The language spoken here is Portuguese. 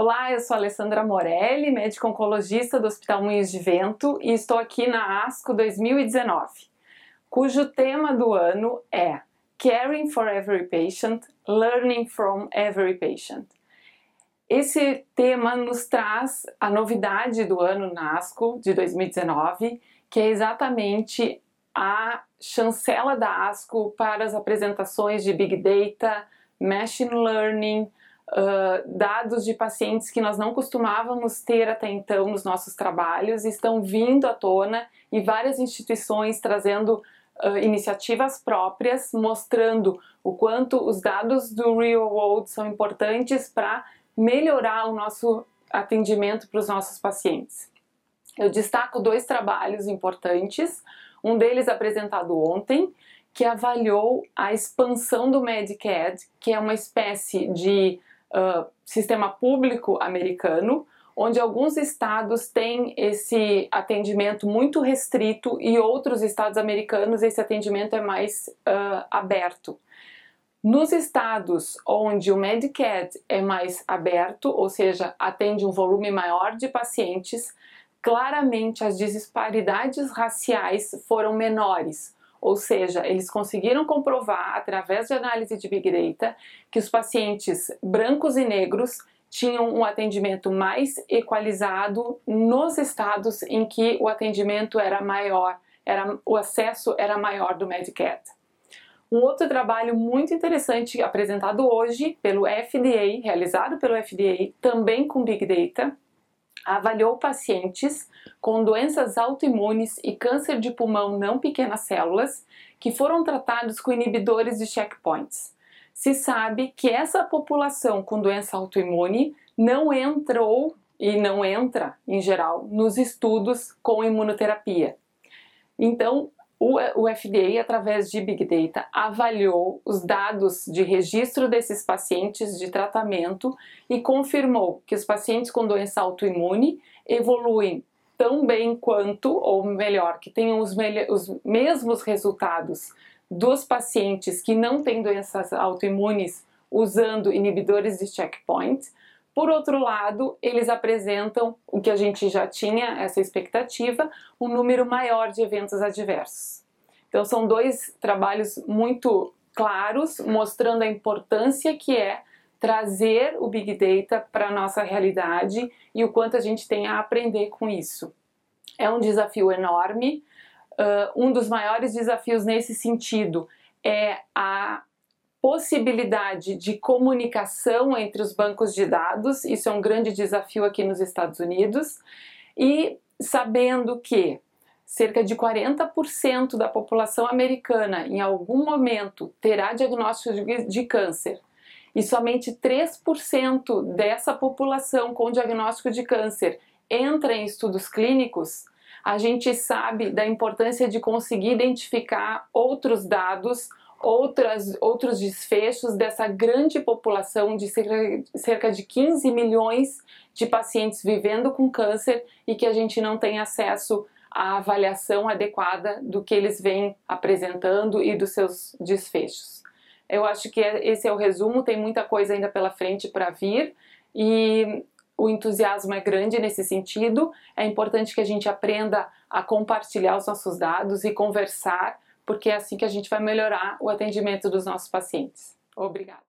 Olá, eu sou Alessandra Morelli, médica oncologista do Hospital Moinhos de Vento e estou aqui na ASCO 2019, cujo tema do ano é Caring for Every Patient, Learning from Every Patient. Esse tema nos traz a novidade do ano na ASCO de 2019, que é exatamente a chancela da ASCO para as apresentações de Big Data, Machine Learning, dados de pacientes que nós não costumávamos ter até então nos nossos trabalhos estão vindo à tona e várias instituições trazendo uh, iniciativas próprias, mostrando o quanto os dados do real world são importantes para melhorar o nosso atendimento para os nossos pacientes. Eu destaco dois trabalhos importantes, um deles apresentado ontem, que avaliou a expansão do Medicaid, que é uma espécie de sistema público americano, onde alguns estados têm esse atendimento muito restrito e outros estados americanos esse atendimento é mais uh, aberto. Nos estados onde o Medicaid é mais aberto, ou seja, atende um volume maior de pacientes, claramente as disparidades raciais foram menores, ou seja, eles conseguiram comprovar através de análise de Big Data que os pacientes brancos e negros tinham um atendimento mais equalizado nos estados em que o atendimento era maior, era, o acesso era maior do Medicaid. Um outro trabalho muito interessante apresentado hoje pelo FDA, realizado pelo FDA, também com Big Data, avaliou pacientes com doenças autoimunes e câncer de pulmão não pequenas células que foram tratados com inibidores de checkpoints. Se sabe que essa população com doença autoimune não entrou e não entra, em geral, nos estudos com imunoterapia. Então, o FDA, através de Big Data, avaliou os dados de registro desses pacientes de tratamento e confirmou que os pacientes com doença autoimune evoluem tão bem quanto, ou melhor, que tenham os, os mesmos resultados dos pacientes que não têm doenças autoimunes usando inibidores de checkpoint. Por outro lado, eles apresentam o que a gente já tinha essa expectativa, um número maior de eventos adversos. Então são dois trabalhos muito claros mostrando a importância que é trazer o Big Data para a nossa realidade e o quanto a gente tem a aprender com isso. É um desafio enorme. Uh, um dos maiores desafios nesse sentido é a possibilidade de comunicação entre os bancos de dados, isso é um grande desafio aqui nos Estados Unidos, e sabendo que cerca de 40% da população americana em algum momento terá diagnóstico de câncer e somente 3% dessa população com diagnóstico de câncer entra em estudos clínicos, a gente sabe da importância de conseguir identificar outros dados, outras, outros desfechos dessa grande população de cerca de 15 milhões de pacientes vivendo com câncer e que a gente não tem acesso a avaliação adequada do que eles vêm apresentando e dos seus desfechos. Eu acho que é, esse é o resumo, tem muita coisa ainda pela frente para vir e o entusiasmo é grande nesse sentido. É importante que a gente aprenda a compartilhar os nossos dados e conversar, porque é assim que a gente vai melhorar o atendimento dos nossos pacientes. Obrigada.